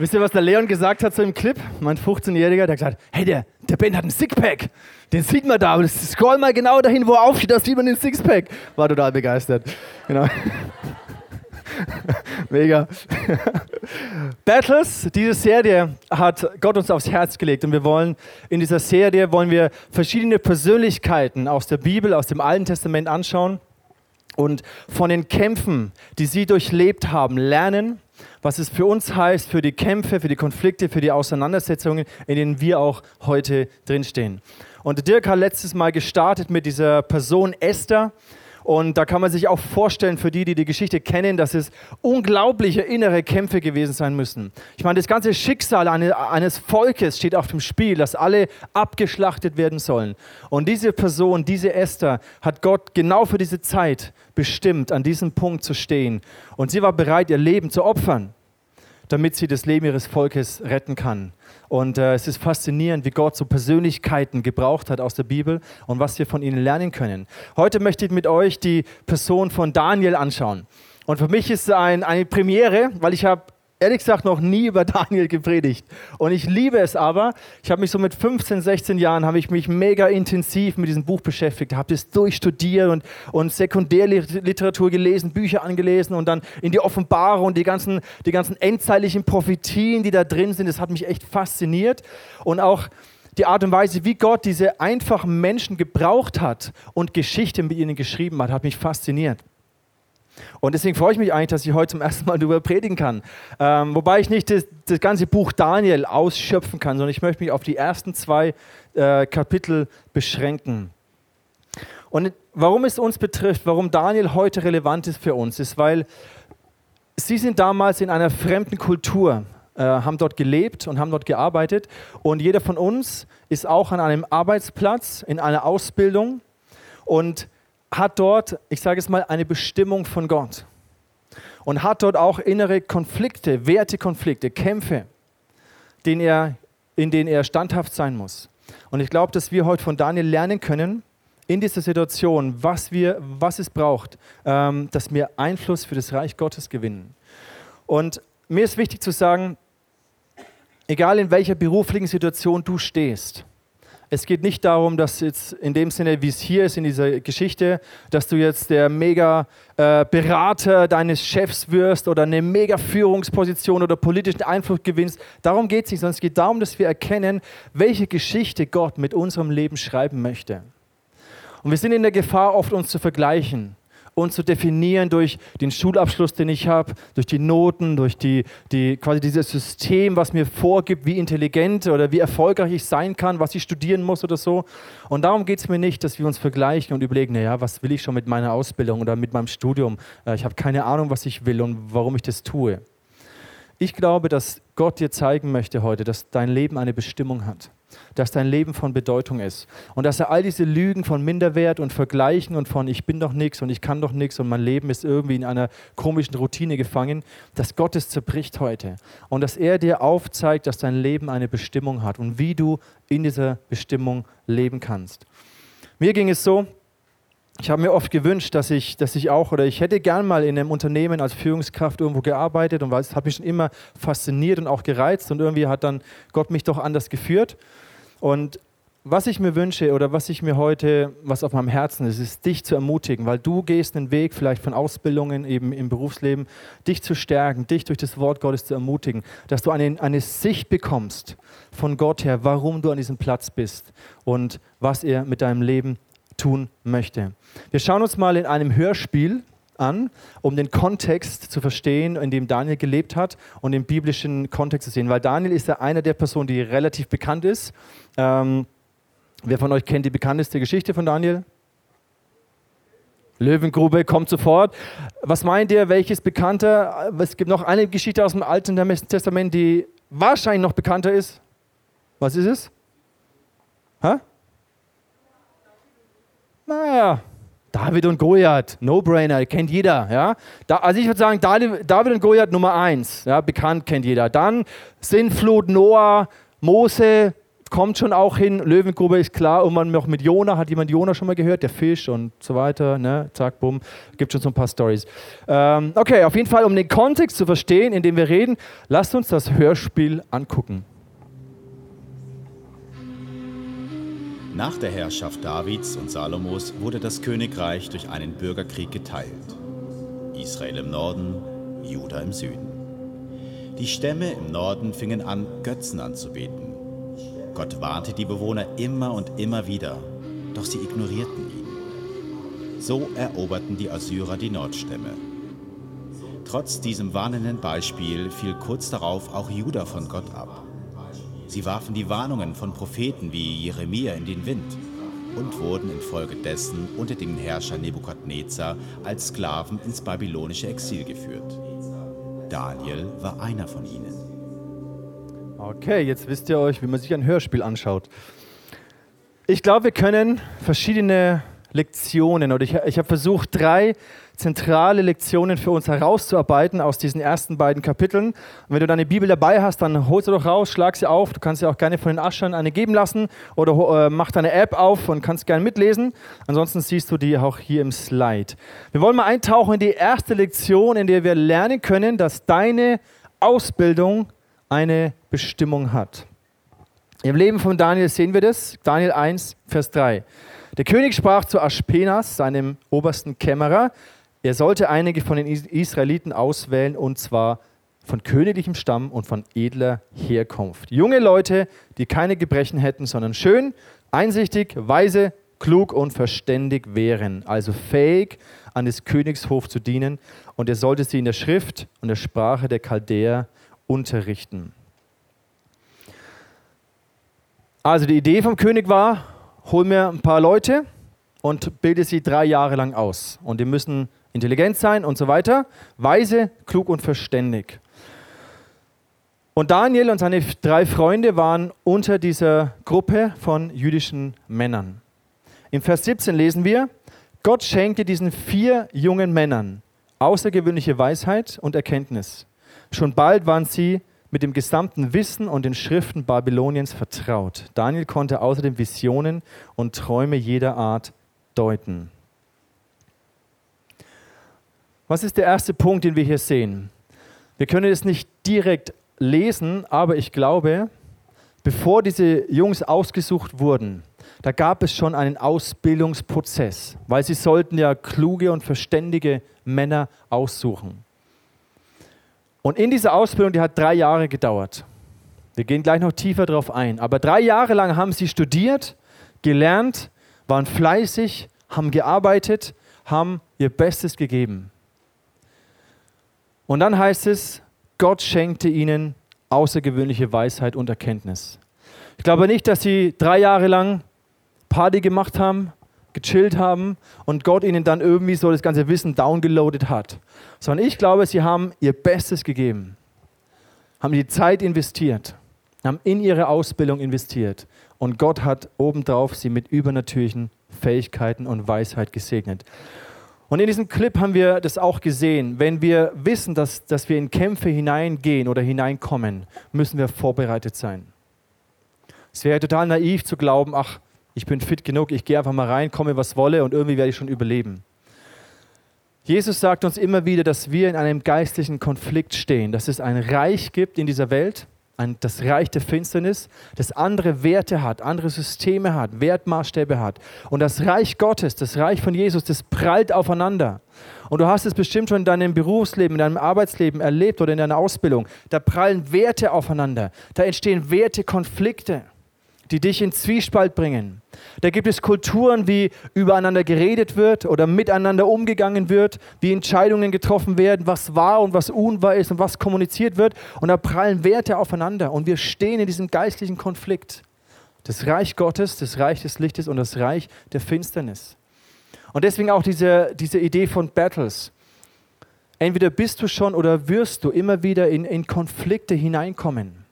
Wisst ihr, was der Leon gesagt hat so im Clip? Mein 15-Jähriger, der hat gesagt, hey, der, der Ben hat einen Sixpack. Den sieht man da. Scroll mal genau dahin, wo er aufsteht, da sieht man den Sixpack. War total begeistert. Genau. Mega. Battles, diese Serie hat Gott uns aufs Herz gelegt und wir wollen in dieser Serie wollen wir verschiedene Persönlichkeiten aus der Bibel, aus dem Alten Testament anschauen und von den Kämpfen, die sie durchlebt haben, lernen was es für uns heißt, für die Kämpfe, für die Konflikte, für die Auseinandersetzungen, in denen wir auch heute drinstehen. Und Dirk hat letztes Mal gestartet mit dieser Person Esther. Und da kann man sich auch vorstellen, für die, die die Geschichte kennen, dass es unglaubliche innere Kämpfe gewesen sein müssen. Ich meine, das ganze Schicksal eines Volkes steht auf dem Spiel, dass alle abgeschlachtet werden sollen. Und diese Person, diese Esther, hat Gott genau für diese Zeit bestimmt, an diesem Punkt zu stehen. Und sie war bereit, ihr Leben zu opfern, damit sie das Leben ihres Volkes retten kann. Und äh, es ist faszinierend, wie Gott so Persönlichkeiten gebraucht hat aus der Bibel und was wir von ihnen lernen können. Heute möchte ich mit euch die Person von Daniel anschauen. Und für mich ist es ein, eine Premiere, weil ich habe ehrlich gesagt noch nie über Daniel gepredigt. Und ich liebe es aber. Ich habe mich so mit 15, 16 Jahren, habe ich mich mega intensiv mit diesem Buch beschäftigt, habe das durchstudiert und, und Sekundärliteratur gelesen, Bücher angelesen und dann in die Offenbarung und die ganzen, die ganzen endzeitlichen Prophetien, die da drin sind. Das hat mich echt fasziniert. Und auch die Art und Weise, wie Gott diese einfachen Menschen gebraucht hat und Geschichte mit ihnen geschrieben hat, hat mich fasziniert. Und deswegen freue ich mich eigentlich, dass ich heute zum ersten Mal darüber predigen kann. Ähm, wobei ich nicht das, das, ganze Buch Daniel ausschöpfen kann, sondern ich möchte mich auf die ersten zwei äh, Kapitel beschränken. Und warum es uns betrifft, warum Daniel heute relevant ist für uns, ist, weil sie sind damals in einer fremden Kultur, äh, haben dort gelebt und haben dort gearbeitet. Und jeder von uns ist auch an einem Arbeitsplatz, in einer Ausbildung. Und hat dort, ich sage es mal, eine Bestimmung von Gott und hat dort auch innere Konflikte, Wertekonflikte, Kämpfe, denen er, in denen er standhaft sein muss. Und ich glaube, dass wir heute von Daniel lernen können, in dieser Situation, was, wir, was es braucht, ähm, dass wir Einfluss für das Reich Gottes gewinnen. Und mir ist wichtig zu sagen, egal in welcher beruflichen Situation du stehst, es geht nicht darum, dass jetzt in dem Sinne, wie es hier ist in dieser Geschichte, dass du jetzt der mega äh, Berater deines Chefs wirst oder eine mega Führungsposition oder politischen Einfluss gewinnst. Darum geht es nicht, sondern es geht darum, dass wir erkennen, welche Geschichte Gott mit unserem Leben schreiben möchte. Und wir sind in der Gefahr, oft uns zu vergleichen und zu definieren durch den Schulabschluss, den ich habe, durch die Noten, durch die, die, quasi dieses System, was mir vorgibt, wie intelligent oder wie erfolgreich ich sein kann, was ich studieren muss oder so. Und darum geht es mir nicht, dass wir uns vergleichen und überlegen, naja, was will ich schon mit meiner Ausbildung oder mit meinem Studium? Äh, ich habe keine Ahnung, was ich will und warum ich das tue. Ich glaube, dass Gott dir zeigen möchte heute, dass dein Leben eine Bestimmung hat dass dein Leben von Bedeutung ist. Und dass er all diese Lügen von Minderwert und Vergleichen und von ich bin doch nichts und ich kann doch nichts und mein Leben ist irgendwie in einer komischen Routine gefangen, dass Gott es zerbricht heute. Und dass er dir aufzeigt, dass dein Leben eine Bestimmung hat und wie du in dieser Bestimmung leben kannst. Mir ging es so, ich habe mir oft gewünscht, dass ich, dass ich auch, oder ich hätte gern mal in einem Unternehmen als Führungskraft irgendwo gearbeitet und es hat mich schon immer fasziniert und auch gereizt und irgendwie hat dann Gott mich doch anders geführt. Und was ich mir wünsche oder was ich mir heute, was auf meinem Herzen ist, ist dich zu ermutigen, weil du gehst einen Weg vielleicht von Ausbildungen eben im Berufsleben, dich zu stärken, dich durch das Wort Gottes zu ermutigen, dass du eine, eine Sicht bekommst von Gott her, warum du an diesem Platz bist und was er mit deinem Leben tun möchte. Wir schauen uns mal in einem Hörspiel an, um den Kontext zu verstehen, in dem Daniel gelebt hat und den biblischen Kontext zu sehen. Weil Daniel ist ja einer der Personen, die relativ bekannt ist. Ähm, wer von euch kennt die bekannteste Geschichte von Daniel? Löwengrube kommt sofort. Was meint ihr, welches bekannter? Es gibt noch eine Geschichte aus dem Alten Testament, die wahrscheinlich noch bekannter ist. Was ist es? Hä? Naja, David und Goliath, No-Brainer, kennt jeder. Ja? Da, also ich würde sagen, David und Goliath Nummer eins, ja, bekannt, kennt jeder. Dann Sintflut, Noah, Mose, kommt schon auch hin. Löwengrube ist klar. Und man noch mit Jona, hat jemand Jona schon mal gehört? Der Fisch und so weiter. Ne? Zack, bumm. Gibt schon so ein paar Stories. Ähm, okay, auf jeden Fall, um den Kontext zu verstehen, in dem wir reden, lasst uns das Hörspiel angucken. Nach der Herrschaft Davids und Salomos wurde das Königreich durch einen Bürgerkrieg geteilt. Israel im Norden, Juda im Süden. Die Stämme im Norden fingen an, Götzen anzubeten. Gott warnte die Bewohner immer und immer wieder, doch sie ignorierten ihn. So eroberten die Assyrer die Nordstämme. Trotz diesem warnenden Beispiel fiel kurz darauf auch Juda von Gott ab. Sie warfen die Warnungen von Propheten wie Jeremia in den Wind und wurden infolgedessen unter den Herrscher Nebukadnezar als Sklaven ins babylonische Exil geführt. Daniel war einer von ihnen. Okay, jetzt wisst ihr euch, wie man sich ein Hörspiel anschaut. Ich glaube, wir können verschiedene Lektionen oder ich, ich habe versucht, drei zentrale Lektionen für uns herauszuarbeiten aus diesen ersten beiden Kapiteln. Und wenn du deine Bibel dabei hast, dann hol sie doch raus, schlag sie auf. Du kannst dir auch gerne von den Aschern eine geben lassen oder äh, mach deine App auf und kannst gerne mitlesen. Ansonsten siehst du die auch hier im Slide. Wir wollen mal eintauchen in die erste Lektion, in der wir lernen können, dass deine Ausbildung eine Bestimmung hat. Im Leben von Daniel sehen wir das. Daniel 1, Vers 3. Der König sprach zu Aschpenas, seinem obersten Kämmerer, er sollte einige von den Israeliten auswählen und zwar von königlichem Stamm und von edler Herkunft. Junge Leute, die keine Gebrechen hätten, sondern schön, einsichtig, weise, klug und verständig wären, also fähig, an des Königshof zu dienen. Und er sollte sie in der Schrift und der Sprache der Chaldäer unterrichten. Also die Idee vom König war, hol mir ein paar Leute und bilde sie drei Jahre lang aus. Und die müssen intelligent sein und so weiter, weise, klug und verständig. Und Daniel und seine drei Freunde waren unter dieser Gruppe von jüdischen Männern. Im Vers 17 lesen wir, Gott schenkte diesen vier jungen Männern außergewöhnliche Weisheit und Erkenntnis. Schon bald waren sie mit dem gesamten Wissen und den Schriften Babyloniens vertraut. Daniel konnte außerdem Visionen und Träume jeder Art deuten. Was ist der erste Punkt, den wir hier sehen? Wir können es nicht direkt lesen, aber ich glaube, bevor diese Jungs ausgesucht wurden, da gab es schon einen Ausbildungsprozess, weil sie sollten ja kluge und verständige Männer aussuchen. Und in dieser Ausbildung, die hat drei Jahre gedauert. Wir gehen gleich noch tiefer darauf ein. Aber drei Jahre lang haben sie studiert, gelernt, waren fleißig, haben gearbeitet, haben ihr Bestes gegeben. Und dann heißt es, Gott schenkte ihnen außergewöhnliche Weisheit und Erkenntnis. Ich glaube nicht, dass sie drei Jahre lang Party gemacht haben, gechillt haben und Gott ihnen dann irgendwie so das ganze Wissen downgeloadet hat. Sondern ich glaube, sie haben ihr Bestes gegeben, haben die Zeit investiert, haben in ihre Ausbildung investiert und Gott hat obendrauf sie mit übernatürlichen Fähigkeiten und Weisheit gesegnet. Und in diesem Clip haben wir das auch gesehen. Wenn wir wissen, dass, dass wir in Kämpfe hineingehen oder hineinkommen, müssen wir vorbereitet sein. Es wäre total naiv zu glauben, ach, ich bin fit genug, ich gehe einfach mal rein, komme was wolle und irgendwie werde ich schon überleben. Jesus sagt uns immer wieder, dass wir in einem geistlichen Konflikt stehen, dass es ein Reich gibt in dieser Welt ein, das Reich der Finsternis, das andere Werte hat, andere Systeme hat, Wertmaßstäbe hat. Und das Reich Gottes, das Reich von Jesus, das prallt aufeinander. Und du hast es bestimmt schon in deinem Berufsleben, in deinem Arbeitsleben erlebt oder in deiner Ausbildung. Da prallen Werte aufeinander. Da entstehen Wertekonflikte die dich in Zwiespalt bringen. Da gibt es Kulturen, wie übereinander geredet wird oder miteinander umgegangen wird, wie Entscheidungen getroffen werden, was wahr und was unwahr ist und was kommuniziert wird. Und da prallen Werte aufeinander und wir stehen in diesem geistlichen Konflikt. Das Reich Gottes, das Reich des Lichtes und das Reich der Finsternis. Und deswegen auch diese, diese Idee von Battles. Entweder bist du schon oder wirst du immer wieder in, in Konflikte hineinkommen.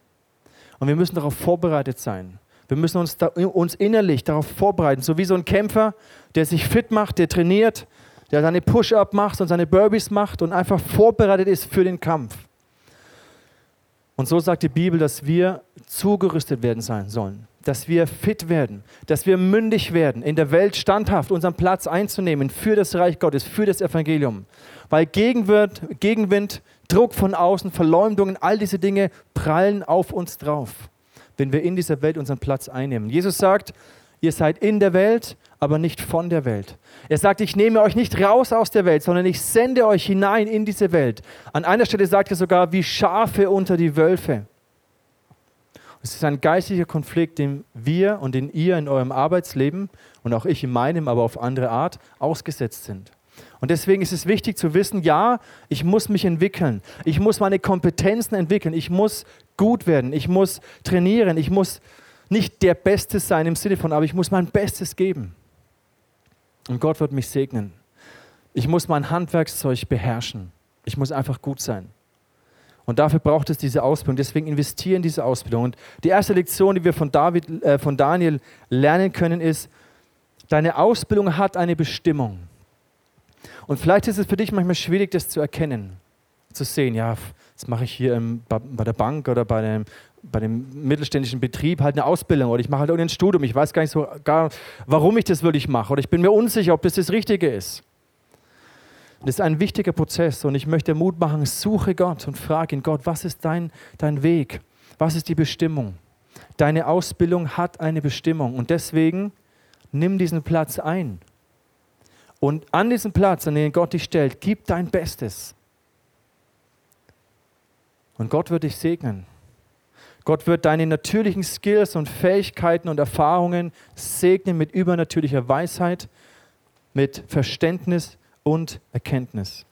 Und wir müssen darauf vorbereitet sein. Wir müssen uns, da, uns innerlich darauf vorbereiten, so wie so ein Kämpfer, der sich fit macht, der trainiert, der seine Push-up macht und seine Burpees macht und einfach vorbereitet ist für den Kampf. Und so sagt die Bibel, dass wir zugerüstet werden sein sollen, dass wir fit werden, dass wir mündig werden, in der Welt standhaft unseren Platz einzunehmen für das Reich Gottes, für das Evangelium. Weil Gegenwind, Gegenwind Druck von außen, Verleumdungen, all diese Dinge prallen auf uns drauf, wenn wir in dieser Welt unseren Platz einnehmen. Jesus sagt, ihr seid in der Welt, aber nicht von der Welt. Er sagt, ich nehme euch nicht raus aus der Welt, sondern ich sende euch hinein in diese Welt. An einer Stelle sagt er sogar, wie Schafe unter die Wölfe. Es ist ein geistlicher Konflikt, den wir und den ihr in eurem Arbeitsleben und auch ich in meinem, aber auf andere Art ausgesetzt sind. Und deswegen ist es wichtig zu wissen, ja, ich muss mich entwickeln. Ich muss meine Kompetenzen entwickeln. Ich muss gut werden. Ich muss trainieren. Ich muss nicht der Beste sein im Sinne von, aber ich muss mein Bestes geben. Und Gott wird mich segnen. Ich muss mein Handwerkszeug beherrschen. Ich muss einfach gut sein. Und dafür braucht es diese Ausbildung. Deswegen investieren in diese Ausbildung. Und die erste Lektion, die wir von, David, äh, von Daniel lernen können, ist, deine Ausbildung hat eine Bestimmung. Und vielleicht ist es für dich manchmal schwierig, das zu erkennen, zu sehen, ja, das mache ich hier im, bei der Bank oder bei dem, bei dem mittelständischen Betrieb halt eine Ausbildung oder ich mache halt irgendein Studium. Ich weiß gar nicht so gar, warum ich das wirklich mache oder ich bin mir unsicher, ob das das Richtige ist. Das ist ein wichtiger Prozess und ich möchte Mut machen, suche Gott und frage ihn, Gott, was ist dein, dein Weg? Was ist die Bestimmung? Deine Ausbildung hat eine Bestimmung und deswegen nimm diesen Platz ein. Und an diesem Platz, an den Gott dich stellt, gib dein Bestes. Und Gott wird dich segnen. Gott wird deine natürlichen Skills und Fähigkeiten und Erfahrungen segnen mit übernatürlicher Weisheit, mit Verständnis und Erkenntnis.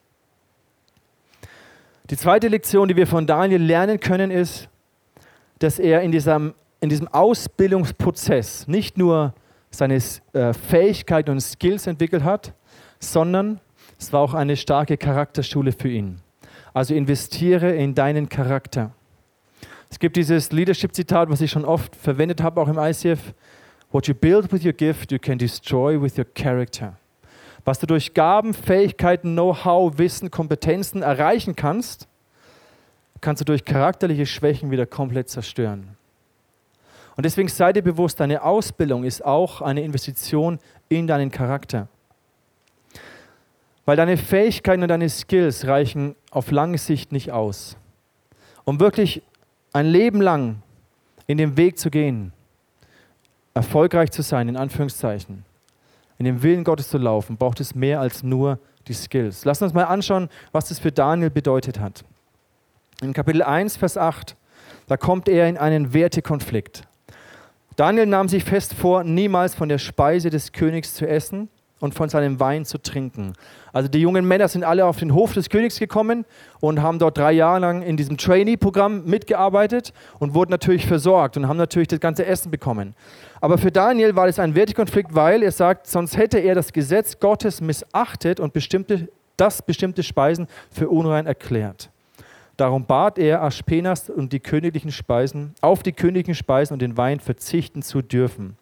Die zweite Lektion, die wir von Daniel lernen können, ist, dass er in diesem, in diesem Ausbildungsprozess nicht nur seine äh, Fähigkeiten und Skills entwickelt hat, sondern es war auch eine starke Charakterschule für ihn. Also investiere in deinen Charakter. Es gibt dieses Leadership-Zitat, was ich schon oft verwendet habe, auch im ICF. What you build with your gift, you can destroy with your character. Was du durch Gaben, Fähigkeiten, Know-how, Wissen, Kompetenzen erreichen kannst, kannst du durch charakterliche Schwächen wieder komplett zerstören. Und deswegen sei dir bewusst, deine Ausbildung ist auch eine Investition in deinen Charakter. Weil deine Fähigkeiten und deine Skills reichen auf lange Sicht nicht aus. Um wirklich ein Leben lang in dem Weg zu gehen, erfolgreich zu sein, in Anführungszeichen, in dem Willen Gottes zu laufen, braucht es mehr als nur die Skills. Lass uns mal anschauen, was das für Daniel bedeutet hat. In Kapitel 1, Vers 8, da kommt er in einen Wertekonflikt. Daniel nahm sich fest vor, niemals von der Speise des Königs zu essen und von seinem Wein zu trinken. Also die jungen Männer sind alle auf den Hof des Königs gekommen und haben dort drei Jahre lang in diesem Trainee-Programm mitgearbeitet und wurden natürlich versorgt und haben natürlich das ganze Essen bekommen. Aber für Daniel war das ein Wertekonflikt, weil er sagt, sonst hätte er das Gesetz Gottes missachtet und bestimmte, das bestimmte Speisen für unrein erklärt. Darum bat er Aspenas und die königlichen Speisen, auf die königlichen Speisen und den Wein verzichten zu dürfen.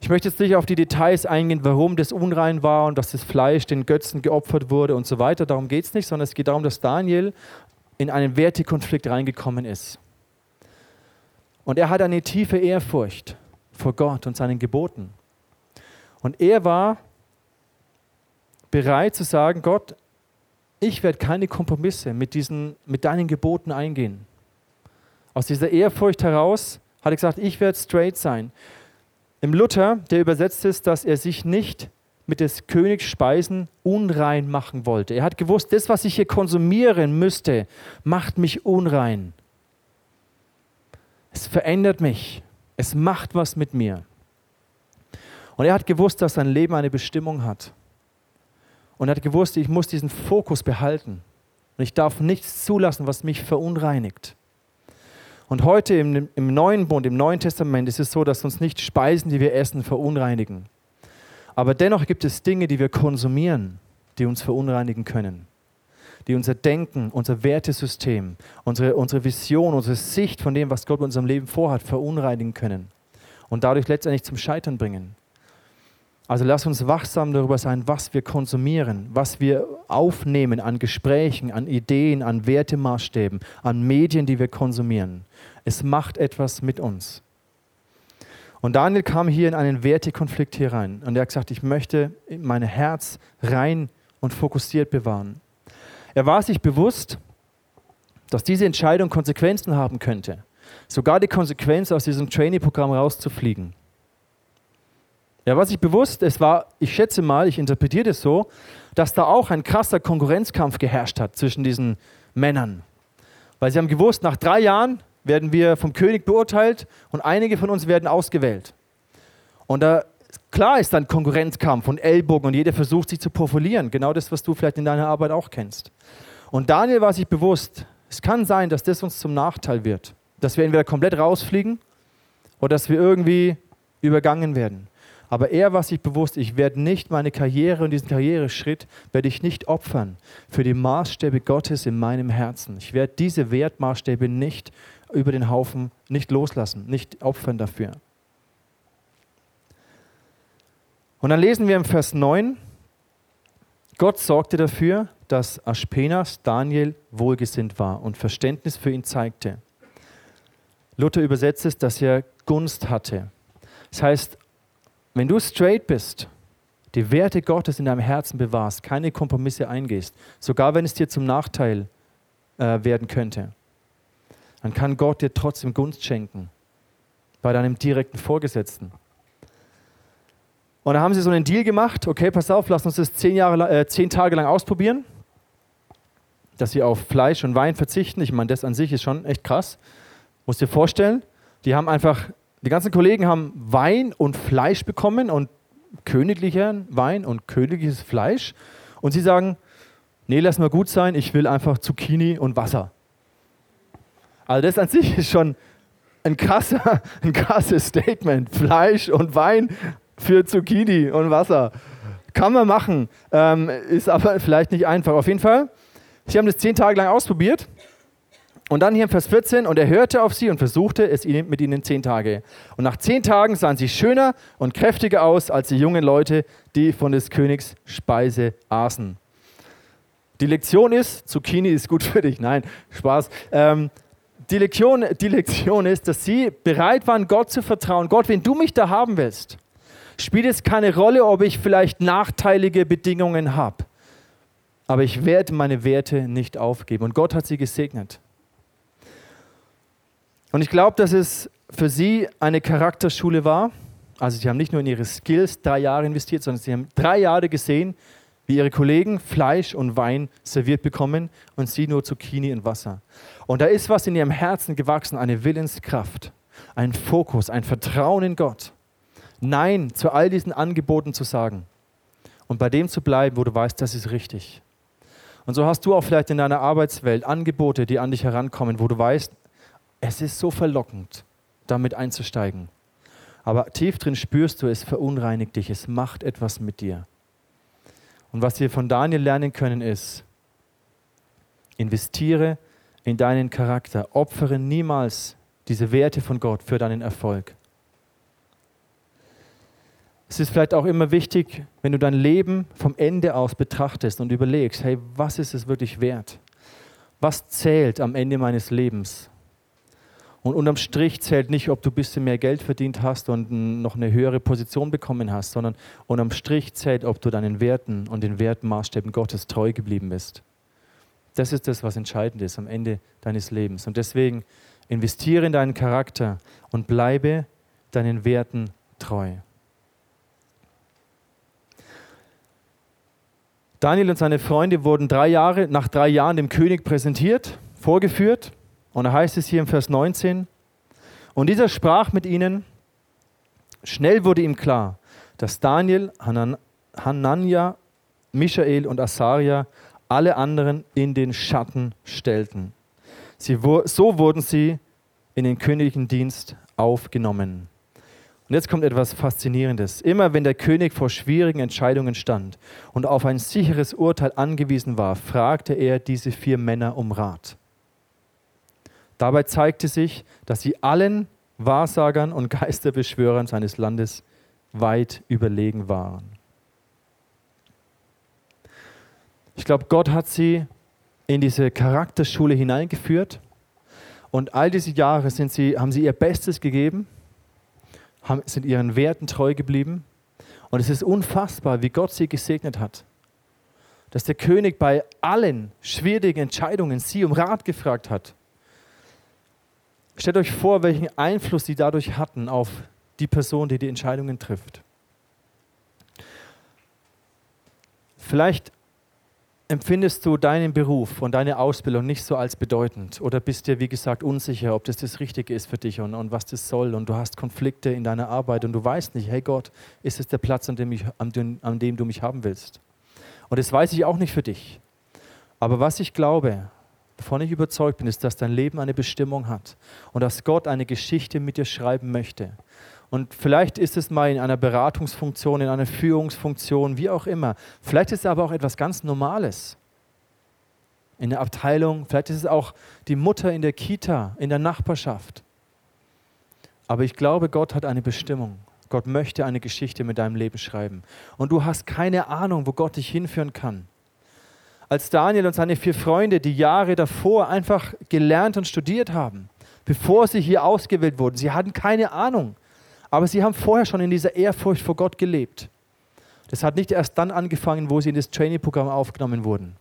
Ich möchte jetzt nicht auf die Details eingehen, warum das unrein war und dass das Fleisch den Götzen geopfert wurde und so weiter. Darum geht es nicht, sondern es geht darum, dass Daniel in einen Wertekonflikt reingekommen ist. Und er hat eine tiefe Ehrfurcht vor Gott und seinen Geboten. Und er war bereit zu sagen, Gott, ich werde keine Kompromisse mit, diesen, mit deinen Geboten eingehen. Aus dieser Ehrfurcht heraus hat er gesagt, ich werde straight sein. Im Luther, der übersetzt ist, dass er sich nicht mit des Königs Speisen unrein machen wollte. Er hat gewusst, das, was ich hier konsumieren müsste, macht mich unrein. Es verändert mich. Es macht was mit mir. Und er hat gewusst, dass sein Leben eine Bestimmung hat. Und er hat gewusst, ich muss diesen Fokus behalten. Und ich darf nichts zulassen, was mich verunreinigt. Und heute im, im Neuen Bund, im Neuen Testament ist es so, dass uns nicht Speisen, die wir essen, verunreinigen. Aber dennoch gibt es Dinge, die wir konsumieren, die uns verunreinigen können. Die unser Denken, unser Wertesystem, unsere, unsere Vision, unsere Sicht von dem, was Gott in unserem Leben vorhat, verunreinigen können. Und dadurch letztendlich zum Scheitern bringen. Also lass uns wachsam darüber sein, was wir konsumieren, was wir aufnehmen an Gesprächen, an Ideen, an Wertemaßstäben, an Medien, die wir konsumieren. Es macht etwas mit uns. Und Daniel kam hier in einen Wertekonflikt hier rein und er hat gesagt, ich möchte mein Herz rein und fokussiert bewahren. Er war sich bewusst, dass diese Entscheidung Konsequenzen haben könnte. Sogar die Konsequenz, aus diesem Trainee-Programm rauszufliegen. Er war sich bewusst, es war, ich schätze mal, ich interpretiere das so, dass da auch ein krasser Konkurrenzkampf geherrscht hat zwischen diesen Männern. Weil sie haben gewusst, nach drei Jahren werden wir vom König beurteilt und einige von uns werden ausgewählt. Und da klar ist dann Konkurrenzkampf und Ellbogen und jeder versucht sich zu profilieren. Genau das, was du vielleicht in deiner Arbeit auch kennst. Und Daniel war sich bewusst, es kann sein, dass das uns zum Nachteil wird. Dass wir entweder komplett rausfliegen oder dass wir irgendwie übergangen werden. Aber er war sich bewusst, ich werde nicht meine Karriere und diesen Karriereschritt werde ich nicht opfern für die Maßstäbe Gottes in meinem Herzen. Ich werde diese Wertmaßstäbe nicht über den Haufen, nicht loslassen, nicht opfern dafür. Und dann lesen wir im Vers 9, Gott sorgte dafür, dass Aspenas Daniel wohlgesinnt war und Verständnis für ihn zeigte. Luther übersetzt es, dass er Gunst hatte. Das heißt, wenn du straight bist, die Werte Gottes in deinem Herzen bewahrst, keine Kompromisse eingehst, sogar wenn es dir zum Nachteil äh, werden könnte, dann kann Gott dir trotzdem Gunst schenken bei deinem direkten Vorgesetzten. Und da haben sie so einen Deal gemacht, okay, pass auf, lass uns das zehn, Jahre, äh, zehn Tage lang ausprobieren, dass sie auf Fleisch und Wein verzichten. Ich meine, das an sich ist schon echt krass. Musst dir vorstellen, die haben einfach, die ganzen Kollegen haben Wein und Fleisch bekommen und königlicher Wein und königliches Fleisch. Und sie sagen, nee, lass mal gut sein, ich will einfach Zucchini und Wasser. Also das an sich ist schon ein, krasser, ein krasses Statement. Fleisch und Wein für Zucchini und Wasser. Kann man machen, ähm, ist aber vielleicht nicht einfach. Auf jeden Fall, sie haben das zehn Tage lang ausprobiert. Und dann hier im Vers 14, und er hörte auf sie und versuchte es mit ihnen zehn Tage. Und nach zehn Tagen sahen sie schöner und kräftiger aus als die jungen Leute, die von des Königs Speise aßen. Die Lektion ist, Zucchini ist gut für dich. Nein, Spaß. Ähm, die Lektion, die Lektion ist, dass sie bereit waren, Gott zu vertrauen. Gott, wenn du mich da haben willst, spielt es keine Rolle, ob ich vielleicht nachteilige Bedingungen habe. Aber ich werde meine Werte nicht aufgeben. Und Gott hat sie gesegnet. Und ich glaube, dass es für sie eine Charakterschule war. Also sie haben nicht nur in ihre Skills drei Jahre investiert, sondern sie haben drei Jahre gesehen, wie ihre Kollegen Fleisch und Wein serviert bekommen und sie nur Zucchini und Wasser. Und da ist was in ihrem Herzen gewachsen, eine Willenskraft, ein Fokus, ein Vertrauen in Gott. Nein zu all diesen Angeboten zu sagen und bei dem zu bleiben, wo du weißt, das ist richtig. Und so hast du auch vielleicht in deiner Arbeitswelt Angebote, die an dich herankommen, wo du weißt, es ist so verlockend, damit einzusteigen. Aber tief drin spürst du, es verunreinigt dich, es macht etwas mit dir. Und was wir von Daniel lernen können ist, investiere in deinen Charakter, opfere niemals diese Werte von Gott für deinen Erfolg. Es ist vielleicht auch immer wichtig, wenn du dein Leben vom Ende aus betrachtest und überlegst, hey, was ist es wirklich wert? Was zählt am Ende meines Lebens? Und unterm Strich zählt nicht, ob du ein bisschen mehr Geld verdient hast und noch eine höhere Position bekommen hast, sondern unterm Strich zählt, ob du deinen Werten und den Wertmaßstäben Gottes treu geblieben bist. Das ist das, was entscheidend ist am Ende deines Lebens. Und deswegen investiere in deinen Charakter und bleibe deinen Werten treu. Daniel und seine Freunde wurden drei Jahre, nach drei Jahren dem König präsentiert, vorgeführt. Und da heißt es hier im Vers 19, und dieser sprach mit ihnen, schnell wurde ihm klar, dass Daniel, Hanan, Hanania, Michael und Asaria alle anderen in den Schatten stellten. Sie, so wurden sie in den königlichen Dienst aufgenommen. Und jetzt kommt etwas Faszinierendes. Immer wenn der König vor schwierigen Entscheidungen stand und auf ein sicheres Urteil angewiesen war, fragte er diese vier Männer um Rat. Dabei zeigte sich, dass sie allen Wahrsagern und Geisterbeschwörern seines Landes weit überlegen waren. Ich glaube, Gott hat sie in diese Charakterschule hineingeführt und all diese Jahre sind sie, haben sie ihr Bestes gegeben, haben, sind ihren Werten treu geblieben und es ist unfassbar, wie Gott sie gesegnet hat. Dass der König bei allen schwierigen Entscheidungen sie um Rat gefragt hat. Stellt euch vor, welchen Einfluss sie dadurch hatten auf die Person, die die Entscheidungen trifft. Vielleicht empfindest du deinen Beruf und deine Ausbildung nicht so als bedeutend oder bist dir, wie gesagt, unsicher, ob das das Richtige ist für dich und, und was das soll und du hast Konflikte in deiner Arbeit und du weißt nicht, hey Gott, ist es der Platz, an dem, ich, an, an dem du mich haben willst? Und das weiß ich auch nicht für dich. Aber was ich glaube, wovon ich überzeugt bin, ist, dass dein Leben eine Bestimmung hat und dass Gott eine Geschichte mit dir schreiben möchte. Und vielleicht ist es mal in einer Beratungsfunktion, in einer Führungsfunktion, wie auch immer. Vielleicht ist es aber auch etwas ganz Normales. In der Abteilung, vielleicht ist es auch die Mutter in der Kita, in der Nachbarschaft. Aber ich glaube, Gott hat eine Bestimmung. Gott möchte eine Geschichte mit deinem Leben schreiben. Und du hast keine Ahnung, wo Gott dich hinführen kann. Als Daniel und seine vier Freunde die Jahre davor einfach gelernt und studiert haben, bevor sie hier ausgewählt wurden, sie hatten keine Ahnung, aber sie haben vorher schon in dieser Ehrfurcht vor Gott gelebt. Das hat nicht erst dann angefangen, wo sie in das Trainingprogramm aufgenommen wurden.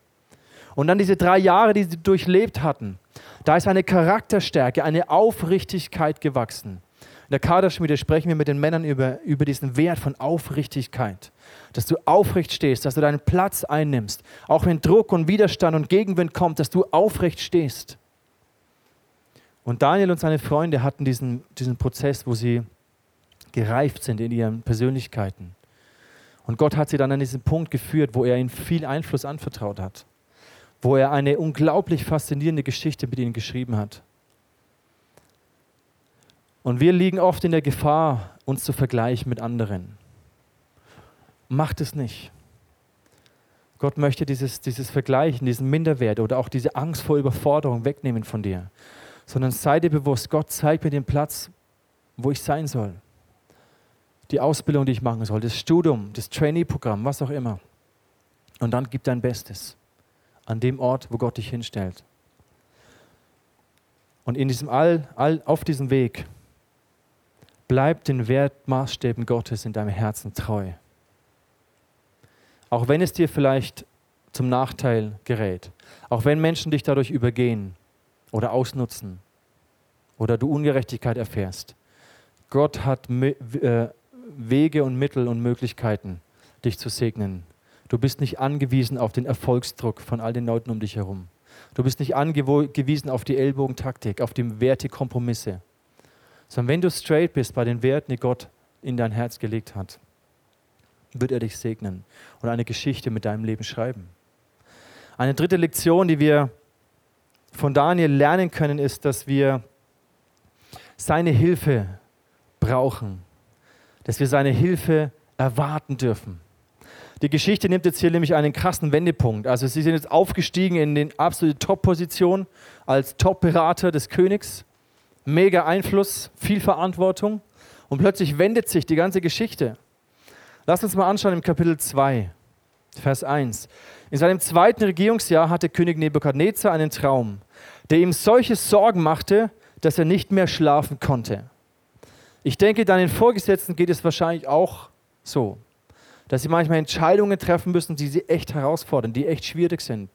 Und dann diese drei Jahre, die sie durchlebt hatten, da ist eine Charakterstärke, eine Aufrichtigkeit gewachsen. In der Kaderschmiede sprechen wir mit den Männern über, über diesen Wert von Aufrichtigkeit. Dass du aufrecht stehst, dass du deinen Platz einnimmst. Auch wenn Druck und Widerstand und Gegenwind kommt, dass du aufrecht stehst. Und Daniel und seine Freunde hatten diesen, diesen Prozess, wo sie gereift sind in ihren Persönlichkeiten. Und Gott hat sie dann an diesen Punkt geführt, wo er ihnen viel Einfluss anvertraut hat, wo er eine unglaublich faszinierende Geschichte mit ihnen geschrieben hat. Und wir liegen oft in der Gefahr, uns zu vergleichen mit anderen. Macht es nicht. Gott möchte dieses, dieses Vergleichen, diesen Minderwert oder auch diese Angst vor Überforderung wegnehmen von dir, sondern sei dir bewusst, Gott zeigt mir den Platz, wo ich sein soll die Ausbildung, die ich machen soll, das Studium, das Trainee-Programm, was auch immer. Und dann gib dein Bestes an dem Ort, wo Gott dich hinstellt. Und in diesem all, all, auf diesem Weg bleib den Wertmaßstäben Gottes in deinem Herzen treu. Auch wenn es dir vielleicht zum Nachteil gerät, auch wenn Menschen dich dadurch übergehen oder ausnutzen oder du Ungerechtigkeit erfährst. Gott hat äh, Wege und Mittel und Möglichkeiten, dich zu segnen. Du bist nicht angewiesen auf den Erfolgsdruck von all den Leuten um dich herum. Du bist nicht angewiesen auf die Ellbogentaktik, auf die Wertekompromisse. Sondern wenn du straight bist bei den Werten, die Gott in dein Herz gelegt hat, wird er dich segnen und eine Geschichte mit deinem Leben schreiben. Eine dritte Lektion, die wir von Daniel lernen können, ist, dass wir seine Hilfe brauchen dass wir seine Hilfe erwarten dürfen. Die Geschichte nimmt jetzt hier nämlich einen krassen Wendepunkt. Also sie sind jetzt aufgestiegen in den absolute Top-Position als Top-Berater des Königs. Mega Einfluss, viel Verantwortung. Und plötzlich wendet sich die ganze Geschichte. Lass uns mal anschauen im Kapitel 2, Vers 1. In seinem zweiten Regierungsjahr hatte König Nebukadnezar einen Traum, der ihm solche Sorgen machte, dass er nicht mehr schlafen konnte. Ich denke, deinen Vorgesetzten geht es wahrscheinlich auch so, dass sie manchmal Entscheidungen treffen müssen, die sie echt herausfordern, die echt schwierig sind.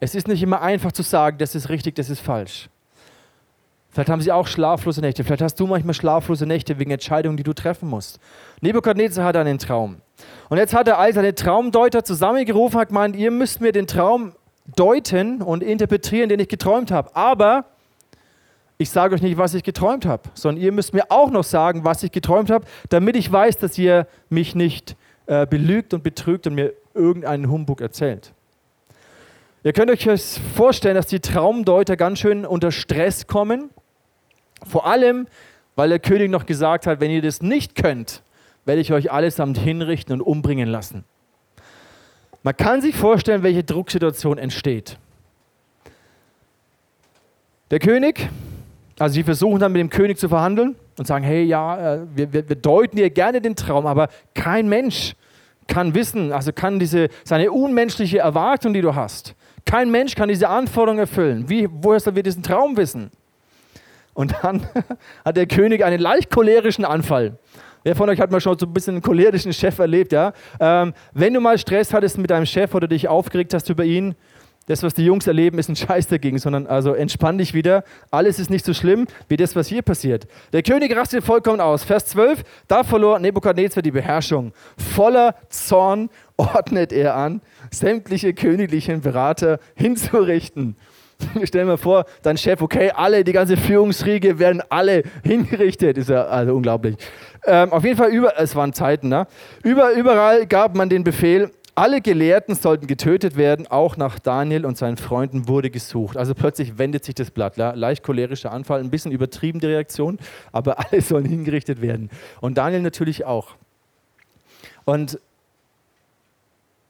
Es ist nicht immer einfach zu sagen, das ist richtig, das ist falsch. Vielleicht haben sie auch schlaflose Nächte. Vielleicht hast du manchmal schlaflose Nächte wegen Entscheidungen, die du treffen musst. Nebukadnezar hat einen Traum. Und jetzt hat er all seine Traumdeuter zusammengerufen, hat gemeint, ihr müsst mir den Traum deuten und interpretieren, den ich geträumt habe. Aber ich sage euch nicht, was ich geträumt habe, sondern ihr müsst mir auch noch sagen, was ich geträumt habe, damit ich weiß, dass ihr mich nicht äh, belügt und betrügt und mir irgendeinen Humbug erzählt. Ihr könnt euch vorstellen, dass die Traumdeuter ganz schön unter Stress kommen. Vor allem, weil der König noch gesagt hat, wenn ihr das nicht könnt, werde ich euch allesamt hinrichten und umbringen lassen. Man kann sich vorstellen, welche Drucksituation entsteht. Der König also sie versuchen dann mit dem König zu verhandeln. und sagen, hey, ja, äh, wir, wir, wir deuten dir gerne den Traum, aber kein Mensch kann wissen, also kann diese, seine unmenschliche Erwartung, die du hast, kein Mensch kann diese Anforderung erfüllen. Wie, woher soll wir diesen Traum wissen? Und dann hat der König einen leicht cholerischen Anfall. Wer von euch hat mal schon so ein bisschen einen cholerischen Chef erlebt? Ja? Ähm, wenn du mal Stress hattest mit deinem Chef oder dich aufgeregt hast über ihn, das, was die Jungs erleben, ist ein Scheiß dagegen, sondern also entspann dich wieder. Alles ist nicht so schlimm wie das, was hier passiert. Der König rastet vollkommen aus. Vers 12, da verlor Nebukadnezar die Beherrschung. Voller Zorn ordnet er an, sämtliche königlichen Berater hinzurichten. Stell dir mal vor, dein Chef, okay, alle, die ganze Führungsriege werden alle hingerichtet. Ist ja also unglaublich. Ähm, auf jeden Fall, über, es waren Zeiten, ne? Über, überall gab man den Befehl, alle Gelehrten sollten getötet werden, auch nach Daniel und seinen Freunden wurde gesucht. Also plötzlich wendet sich das Blatt. Leicht cholerischer Anfall, ein bisschen übertrieben die Reaktion, aber alle sollen hingerichtet werden. Und Daniel natürlich auch. Und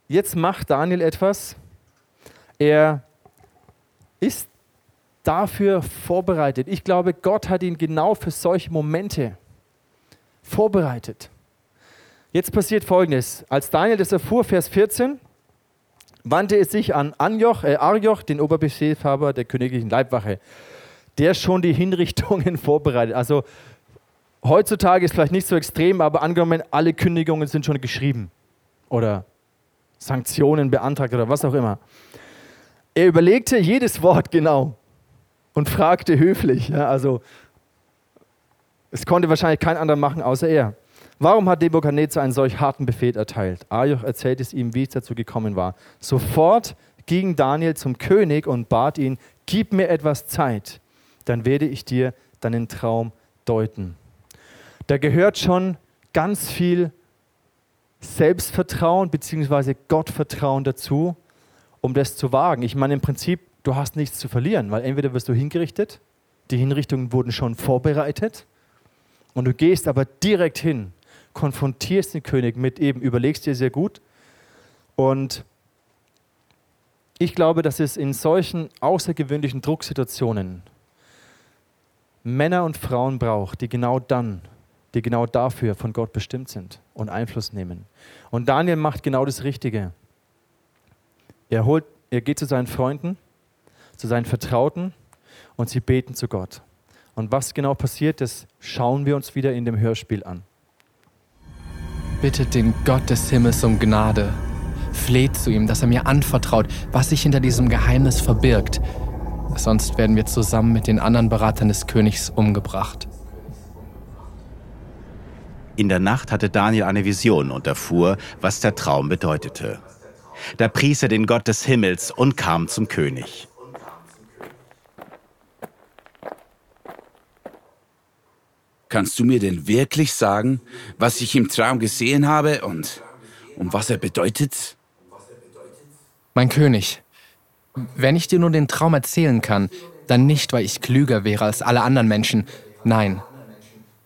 jetzt macht Daniel etwas. Er ist dafür vorbereitet. Ich glaube, Gott hat ihn genau für solche Momente vorbereitet. Jetzt passiert Folgendes. Als Daniel das erfuhr, Vers 14, wandte es sich an Anjoch, äh Arjoch, den Oberbefehlshaber der königlichen Leibwache, der schon die Hinrichtungen vorbereitet. Also heutzutage ist vielleicht nicht so extrem, aber angenommen, alle Kündigungen sind schon geschrieben oder Sanktionen beantragt oder was auch immer. Er überlegte jedes Wort genau und fragte höflich. Ja, also es konnte wahrscheinlich kein anderer machen außer er. Warum hat Nebukadnezar einen solch harten Befehl erteilt? Ajoch erzählt es ihm, wie es dazu gekommen war. Sofort ging Daniel zum König und bat ihn, gib mir etwas Zeit, dann werde ich dir deinen Traum deuten. Da gehört schon ganz viel Selbstvertrauen bzw. Gottvertrauen dazu, um das zu wagen. Ich meine, im Prinzip, du hast nichts zu verlieren, weil entweder wirst du hingerichtet, die Hinrichtungen wurden schon vorbereitet, und du gehst aber direkt hin, konfrontierst den König mit eben, überlegst dir sehr gut. Und ich glaube, dass es in solchen außergewöhnlichen Drucksituationen Männer und Frauen braucht, die genau dann, die genau dafür von Gott bestimmt sind und Einfluss nehmen. Und Daniel macht genau das Richtige. Er, holt, er geht zu seinen Freunden, zu seinen Vertrauten und sie beten zu Gott. Und was genau passiert, das schauen wir uns wieder in dem Hörspiel an. Bittet den Gott des Himmels um Gnade. Fleht zu ihm, dass er mir anvertraut, was sich hinter diesem Geheimnis verbirgt. Sonst werden wir zusammen mit den anderen Beratern des Königs umgebracht. In der Nacht hatte Daniel eine Vision und erfuhr, was der Traum bedeutete. Da pries er den Gott des Himmels und kam zum König. Kannst du mir denn wirklich sagen, was ich im Traum gesehen habe und um was er bedeutet? Mein König, wenn ich dir nur den Traum erzählen kann, dann nicht, weil ich klüger wäre als alle anderen Menschen. Nein,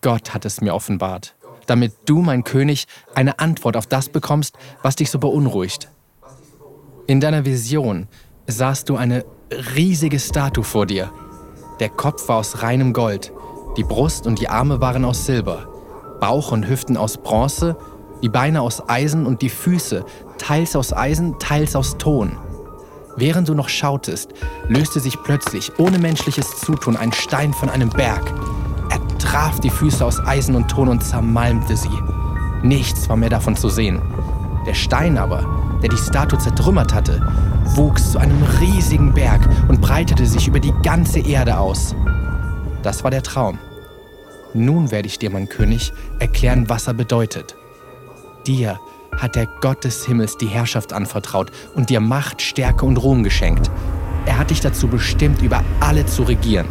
Gott hat es mir offenbart, damit du, mein König, eine Antwort auf das bekommst, was dich so beunruhigt. In deiner Vision sahst du eine riesige Statue vor dir. Der Kopf war aus reinem Gold die Brust und die Arme waren aus Silber, Bauch und Hüften aus Bronze, die Beine aus Eisen und die Füße, teils aus Eisen, teils aus Ton. Während du noch schautest, löste sich plötzlich, ohne menschliches Zutun, ein Stein von einem Berg. Er traf die Füße aus Eisen und Ton und zermalmte sie. Nichts war mehr davon zu sehen. Der Stein aber, der die Statue zertrümmert hatte, wuchs zu einem riesigen Berg und breitete sich über die ganze Erde aus. Das war der Traum. Nun werde ich dir, mein König, erklären, was er bedeutet. Dir hat der Gott des Himmels die Herrschaft anvertraut und dir Macht, Stärke und Ruhm geschenkt. Er hat dich dazu bestimmt, über alle zu regieren.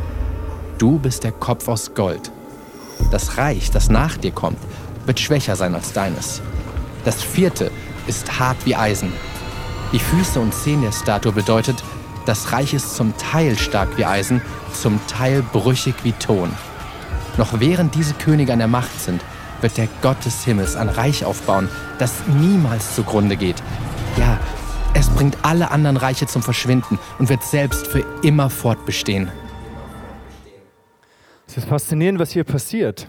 Du bist der Kopf aus Gold. Das Reich, das nach dir kommt, wird schwächer sein als deines. Das vierte ist hart wie Eisen. Die Füße und Zehen der Statue bedeutet, das Reich ist zum Teil stark wie Eisen, zum Teil brüchig wie Ton. Noch während diese Könige an der Macht sind, wird der Gott des Himmels ein Reich aufbauen, das niemals zugrunde geht. Ja, es bringt alle anderen Reiche zum Verschwinden und wird selbst für immer fortbestehen. Es ist faszinierend, was hier passiert.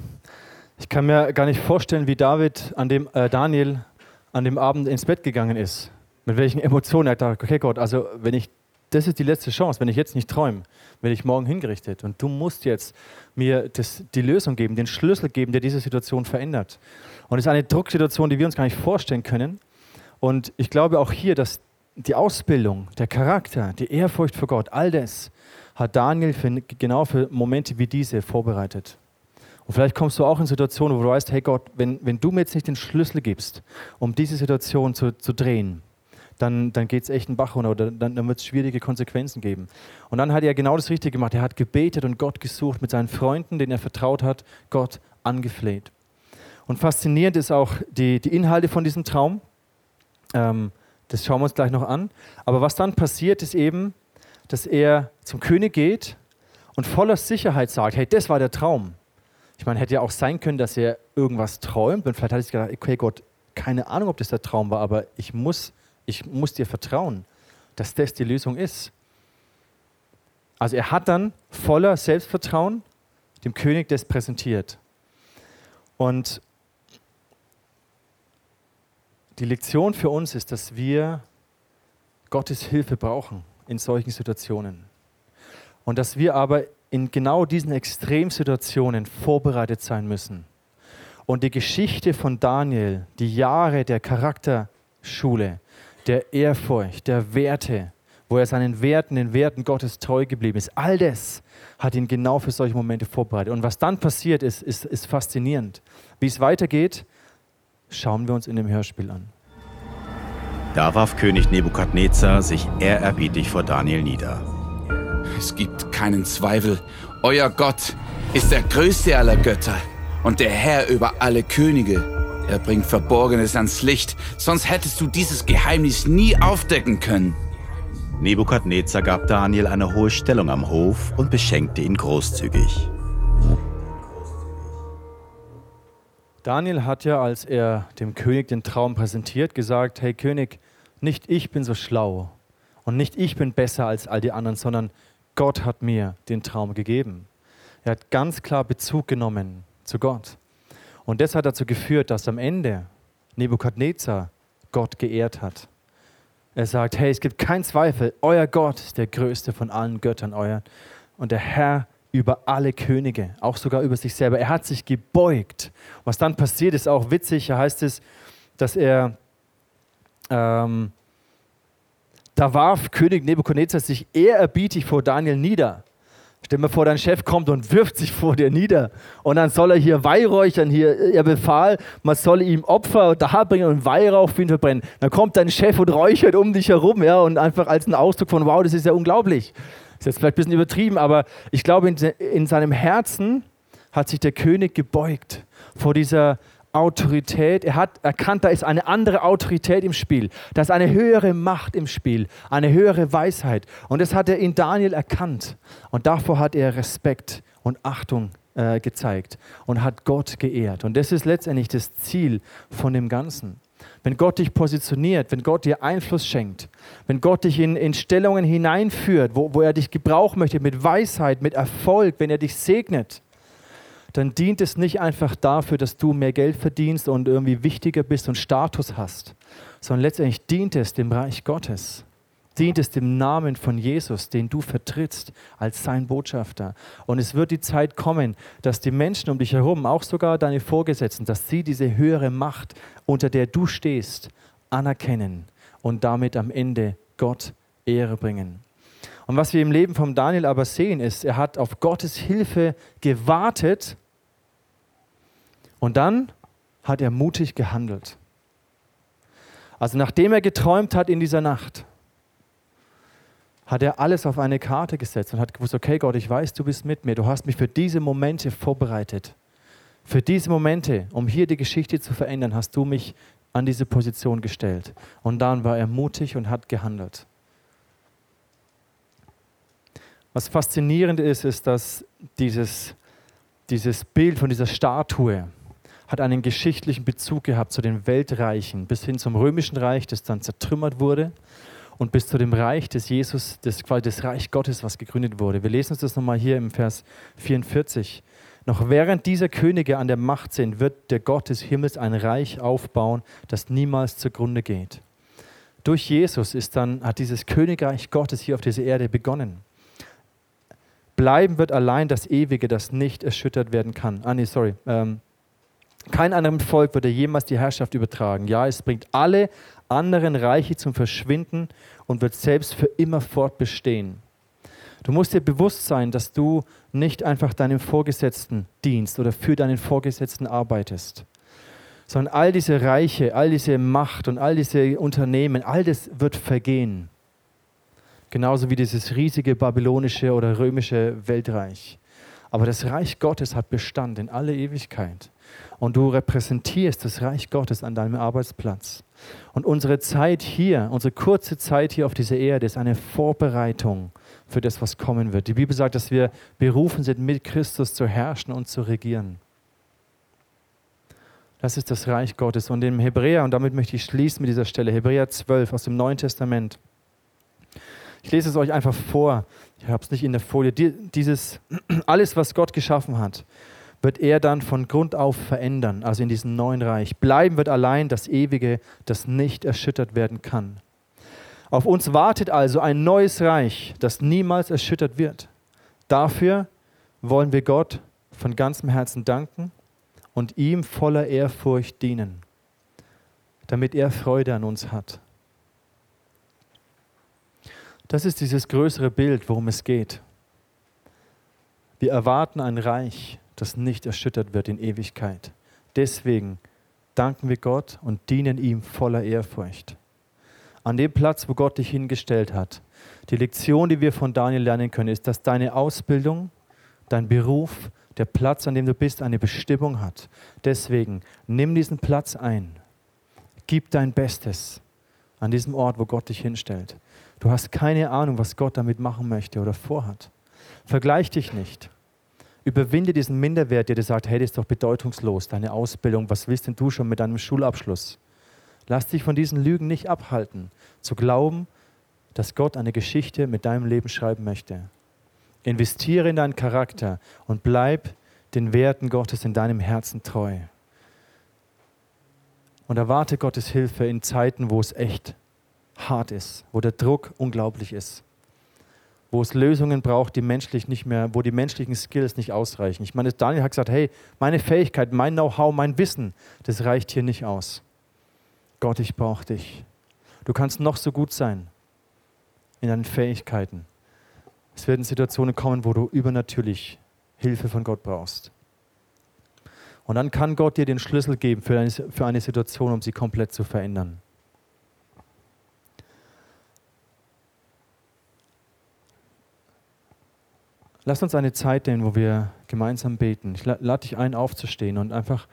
Ich kann mir gar nicht vorstellen, wie David an dem äh, Daniel an dem Abend ins Bett gegangen ist. Mit welchen Emotionen er dachte, okay Gott, also wenn ich, das ist die letzte Chance, wenn ich jetzt nicht träume, werde ich morgen hingerichtet. Und du musst jetzt mir das, die Lösung geben, den Schlüssel geben, der diese Situation verändert. Und es ist eine Drucksituation, die wir uns gar nicht vorstellen können. Und ich glaube auch hier, dass die Ausbildung, der Charakter, die Ehrfurcht vor Gott, all das hat Daniel für, genau für Momente wie diese vorbereitet. Und vielleicht kommst du auch in Situationen, wo du weißt, hey Gott, wenn, wenn du mir jetzt nicht den Schlüssel gibst, um diese Situation zu, zu drehen, dann, dann geht es echt einen Bach runter oder dann, dann wird es schwierige Konsequenzen geben. Und dann hat er genau das Richtige gemacht. Er hat gebetet und Gott gesucht mit seinen Freunden, denen er vertraut hat, Gott angefleht. Und faszinierend ist auch die, die Inhalte von diesem Traum. Ähm, das schauen wir uns gleich noch an. Aber was dann passiert, ist eben, dass er zum König geht und voller Sicherheit sagt, hey, das war der Traum. Ich meine, hätte ja auch sein können, dass er irgendwas träumt und vielleicht hat er sich gedacht, okay Gott, keine Ahnung, ob das der Traum war, aber ich muss, ich muss dir vertrauen, dass das die Lösung ist. Also er hat dann voller Selbstvertrauen dem König das präsentiert. Und die Lektion für uns ist, dass wir Gottes Hilfe brauchen in solchen Situationen. Und dass wir aber in genau diesen Extremsituationen vorbereitet sein müssen. Und die Geschichte von Daniel, die Jahre der Charakterschule, der Ehrfurcht, der Werte, wo er seinen Werten, den Werten Gottes treu geblieben ist, all das hat ihn genau für solche Momente vorbereitet. Und was dann passiert ist, ist, ist faszinierend. Wie es weitergeht, schauen wir uns in dem Hörspiel an. Da warf König Nebukadnezar sich ehrerbietig vor Daniel nieder. Es gibt keinen Zweifel. Euer Gott ist der größte aller Götter und der Herr über alle Könige. Er bringt Verborgenes ans Licht, sonst hättest du dieses Geheimnis nie aufdecken können. Nebukadnezar gab Daniel eine hohe Stellung am Hof und beschenkte ihn großzügig. Daniel hat ja, als er dem König den Traum präsentiert, gesagt, hey König, nicht ich bin so schlau und nicht ich bin besser als all die anderen, sondern Gott hat mir den Traum gegeben. Er hat ganz klar Bezug genommen zu Gott. Und das hat dazu geführt, dass am Ende Nebukadnezar Gott geehrt hat. Er sagt, hey, es gibt keinen Zweifel, euer Gott ist der größte von allen Göttern euer und der Herr über alle Könige, auch sogar über sich selber. Er hat sich gebeugt. Was dann passiert, ist auch witzig. Da heißt es, dass er ähm, da warf König Nebukadnezar sich ehrerbietig vor Daniel nieder. Stell dir vor, dein Chef kommt und wirft sich vor dir nieder. Und dann soll er hier Weihräuchern, hier, er befahl, man soll ihm Opfer darbringen und Weihrauch für ihn verbrennen. Dann kommt dein Chef und räuchert um dich herum, ja, und einfach als ein Ausdruck von, wow, das ist ja unglaublich. Das ist jetzt vielleicht ein bisschen übertrieben, aber ich glaube, in, in seinem Herzen hat sich der König gebeugt vor dieser Autorität. Er hat erkannt, da ist eine andere Autorität im Spiel. Da ist eine höhere Macht im Spiel, eine höhere Weisheit. Und das hat er in Daniel erkannt. Und davor hat er Respekt und Achtung äh, gezeigt und hat Gott geehrt. Und das ist letztendlich das Ziel von dem Ganzen. Wenn Gott dich positioniert, wenn Gott dir Einfluss schenkt, wenn Gott dich in, in Stellungen hineinführt, wo, wo er dich gebrauchen möchte, mit Weisheit, mit Erfolg, wenn er dich segnet, dann dient es nicht einfach dafür, dass du mehr Geld verdienst und irgendwie wichtiger bist und Status hast, sondern letztendlich dient es dem Reich Gottes. Dient es dem Namen von Jesus, den du vertrittst als sein Botschafter. Und es wird die Zeit kommen, dass die Menschen um dich herum, auch sogar deine Vorgesetzten, dass sie diese höhere Macht, unter der du stehst, anerkennen und damit am Ende Gott Ehre bringen. Und was wir im Leben von Daniel aber sehen, ist, er hat auf Gottes Hilfe gewartet und dann hat er mutig gehandelt. Also nachdem er geträumt hat in dieser Nacht, hat er alles auf eine Karte gesetzt und hat gewusst, okay Gott, ich weiß, du bist mit mir, du hast mich für diese Momente vorbereitet. Für diese Momente, um hier die Geschichte zu verändern, hast du mich an diese Position gestellt. Und dann war er mutig und hat gehandelt. Was faszinierend ist, ist, dass dieses, dieses Bild von dieser Statue hat einen geschichtlichen Bezug gehabt zu den Weltreichen bis hin zum römischen Reich, das dann zertrümmert wurde. und bis zu dem Reich des Jesus, des, des Reich Gottes, was gegründet wurde. Wir lesen uns das nochmal hier im Vers 44. Noch während diese Könige an der Macht sind, wird der Gott des Himmels ein Reich aufbauen, das niemals zugrunde geht. Durch Jesus ist dann, hat dieses Königreich Gottes hier auf dieser Erde begonnen. Bleiben wird allein das Ewige, das nicht erschüttert werden kann. Ah, nee, sorry. Ähm, kein anderem Volk wird er jemals die Herrschaft übertragen. Ja, es bringt alle anderen Reiche zum Verschwinden und wird selbst für immer fortbestehen. Du musst dir bewusst sein, dass du nicht einfach deinem Vorgesetzten dienst oder für deinen Vorgesetzten arbeitest, sondern all diese Reiche, all diese Macht und all diese Unternehmen, all das wird vergehen. Genauso wie dieses riesige babylonische oder römische Weltreich. Aber das Reich Gottes hat Bestand in alle Ewigkeit. Und du repräsentierst das Reich Gottes an deinem Arbeitsplatz. Und unsere Zeit hier, unsere kurze Zeit hier auf dieser Erde ist eine Vorbereitung für das, was kommen wird. Die Bibel sagt, dass wir berufen sind, mit Christus zu herrschen und zu regieren. Das ist das Reich Gottes. Und im Hebräer, und damit möchte ich schließen mit dieser Stelle, Hebräer 12 aus dem Neuen Testament, ich lese es euch einfach vor. Ich habe es nicht in der Folie. Dieses, alles, was Gott geschaffen hat, wird er dann von Grund auf verändern, also in diesem neuen Reich. Bleiben wird allein das Ewige, das nicht erschüttert werden kann. Auf uns wartet also ein neues Reich, das niemals erschüttert wird. Dafür wollen wir Gott von ganzem Herzen danken und ihm voller Ehrfurcht dienen, damit er Freude an uns hat. Das ist dieses größere Bild, worum es geht. Wir erwarten ein Reich, das nicht erschüttert wird in Ewigkeit. Deswegen danken wir Gott und dienen ihm voller Ehrfurcht. An dem Platz, wo Gott dich hingestellt hat. Die Lektion, die wir von Daniel lernen können, ist, dass deine Ausbildung, dein Beruf, der Platz, an dem du bist, eine Bestimmung hat. Deswegen nimm diesen Platz ein. Gib dein Bestes an diesem Ort, wo Gott dich hinstellt. Du hast keine Ahnung, was Gott damit machen möchte oder vorhat. Vergleich dich nicht. Überwinde diesen Minderwert, der dir sagt, hey, das ist doch bedeutungslos, deine Ausbildung, was willst denn du schon mit deinem Schulabschluss? Lass dich von diesen Lügen nicht abhalten, zu glauben, dass Gott eine Geschichte mit deinem Leben schreiben möchte. Investiere in deinen Charakter und bleib den Werten Gottes in deinem Herzen treu. Und erwarte Gottes Hilfe in Zeiten, wo es echt hart ist, wo der Druck unglaublich ist, wo es Lösungen braucht, die menschlich nicht mehr, wo die menschlichen Skills nicht ausreichen. Ich meine, Daniel hat gesagt, hey, meine Fähigkeit, mein Know-how, mein Wissen, das reicht hier nicht aus. Gott, ich brauche dich. Du kannst noch so gut sein in deinen Fähigkeiten. Es werden Situationen kommen, wo du übernatürlich Hilfe von Gott brauchst. Und dann kann Gott dir den Schlüssel geben für eine, für eine Situation, um sie komplett zu verändern. Lass uns eine Zeit nehmen, wo wir gemeinsam beten. Ich lade dich ein, aufzustehen und einfach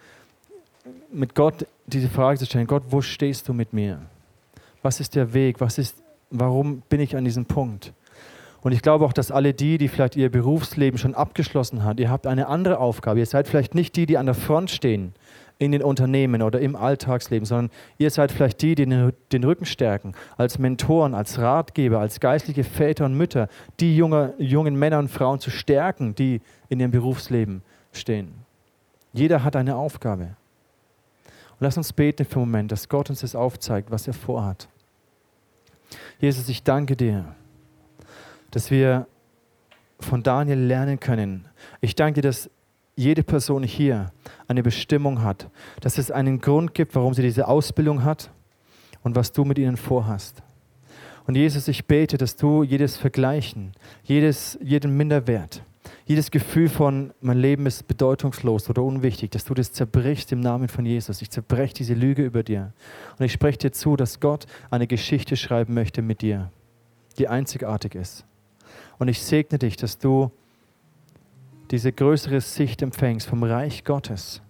mit Gott diese Frage zu stellen: Gott, wo stehst du mit mir? Was ist der Weg? Was ist, warum bin ich an diesem Punkt? Und ich glaube auch, dass alle die, die vielleicht ihr Berufsleben schon abgeschlossen haben, ihr habt eine andere Aufgabe. Ihr seid vielleicht nicht die, die an der Front stehen, in den Unternehmen oder im Alltagsleben, sondern ihr seid vielleicht die, die den Rücken stärken, als Mentoren, als Ratgeber, als geistliche Väter und Mütter, die junge, jungen Männer und Frauen zu stärken, die in ihrem Berufsleben stehen. Jeder hat eine Aufgabe. Und lass uns beten für einen Moment, dass Gott uns das aufzeigt, was er vorhat. Jesus, ich danke dir, dass wir von Daniel lernen können. Ich danke dir, dass jede Person hier eine Bestimmung hat, dass es einen Grund gibt, warum sie diese Ausbildung hat und was du mit ihnen vorhast. Und Jesus, ich bete, dass du jedes Vergleichen, jedes, jeden Minderwert, jedes Gefühl von, mein Leben ist bedeutungslos oder unwichtig, dass du das zerbrichst im Namen von Jesus. Ich zerbreche diese Lüge über dir. Und ich spreche dir zu, dass Gott eine Geschichte schreiben möchte mit dir, die einzigartig ist. Und ich segne dich, dass du diese größere Sicht empfängst vom Reich Gottes.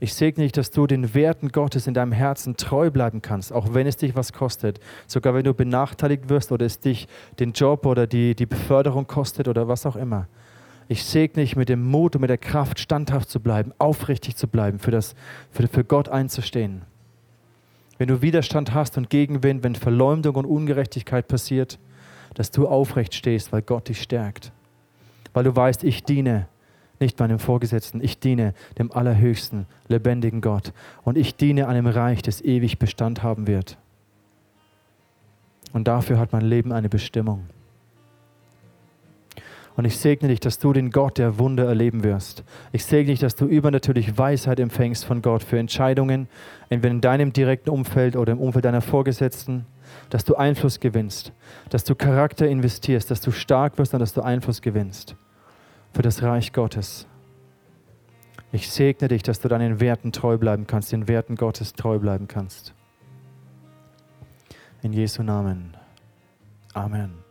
Ich segne dich, dass du den Werten Gottes in deinem Herzen treu bleiben kannst, auch wenn es dich was kostet. Sogar wenn du benachteiligt wirst oder es dich den Job oder die, die Beförderung kostet oder was auch immer. Ich segne dich mit dem Mut und mit der Kraft, standhaft zu bleiben, aufrichtig zu bleiben, für, das, für, für Gott einzustehen. wenn du Widerstand hast und Gegenwind, wenn Verleumdung und Ungerechtigkeit passiert, dass du aufrecht stehst, weil Gott dich stärkt. Weil du weißt, ich diene nicht meinem Vorgesetzten, ich diene dem allerhöchsten, lebendigen Gott. Und ich diene einem Reich, das ewig Bestand haben wird. Und dafür hat mein Leben eine Bestimmung. Und ich segne dich, dass du den Gott der Wunder erleben wirst. Ich segne dich, dass du übernatürlich Weisheit empfängst von Gott für Entscheidungen, entweder in deinem direkten Umfeld oder im Umfeld deiner Vorgesetzten, dass du Einfluss gewinnst, dass du Charakter investierst, dass du stark wirst und dass du Einfluss gewinnst für das Reich Gottes. Ich segne dich, dass du deinen Werten treu bleiben kannst, den Werten Gottes treu bleiben kannst. In Jesu Namen. Amen.